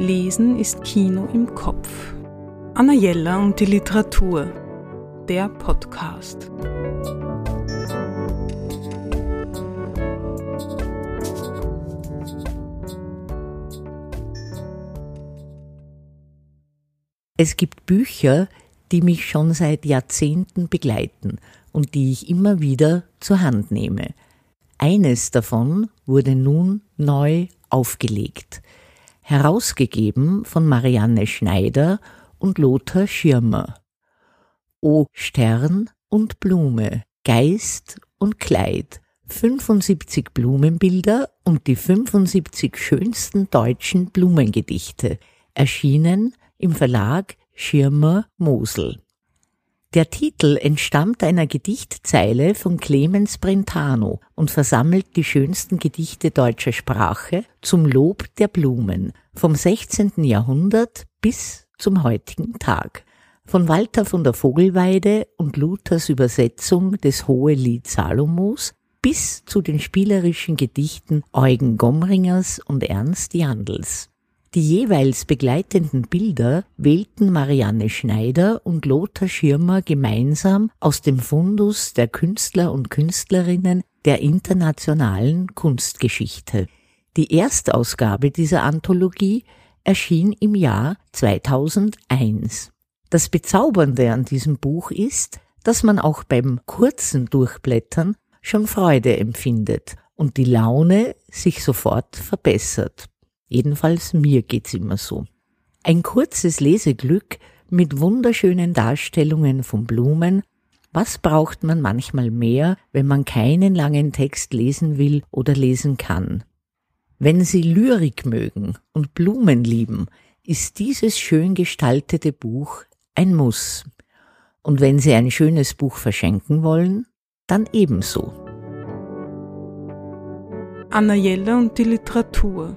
Lesen ist Kino im Kopf. Anna Jella und die Literatur. Der Podcast. Es gibt Bücher, die mich schon seit Jahrzehnten begleiten und die ich immer wieder zur Hand nehme. Eines davon wurde nun neu aufgelegt, herausgegeben von Marianne Schneider und Lothar Schirmer. O Stern und Blume, Geist und Kleid, 75 Blumenbilder und die 75 schönsten deutschen Blumengedichte, erschienen im Verlag Schirmer Mosel. Der Titel entstammt einer Gedichtzeile von Clemens Brentano und versammelt die schönsten Gedichte deutscher Sprache zum Lob der Blumen vom 16. Jahrhundert bis zum heutigen Tag. Von Walter von der Vogelweide und Luthers Übersetzung des Hohelied Salomos bis zu den spielerischen Gedichten Eugen Gomringers und Ernst Jandls. Die jeweils begleitenden Bilder wählten Marianne Schneider und Lothar Schirmer gemeinsam aus dem Fundus der Künstler und Künstlerinnen der internationalen Kunstgeschichte. Die Erstausgabe dieser Anthologie erschien im Jahr 2001. Das Bezaubernde an diesem Buch ist, dass man auch beim kurzen Durchblättern schon Freude empfindet und die Laune sich sofort verbessert. Jedenfalls mir geht's immer so. Ein kurzes Leseglück mit wunderschönen Darstellungen von Blumen. Was braucht man manchmal mehr, wenn man keinen langen Text lesen will oder lesen kann? Wenn Sie Lyrik mögen und Blumen lieben, ist dieses schön gestaltete Buch ein Muss. Und wenn Sie ein schönes Buch verschenken wollen, dann ebenso. Anna Jelle und die Literatur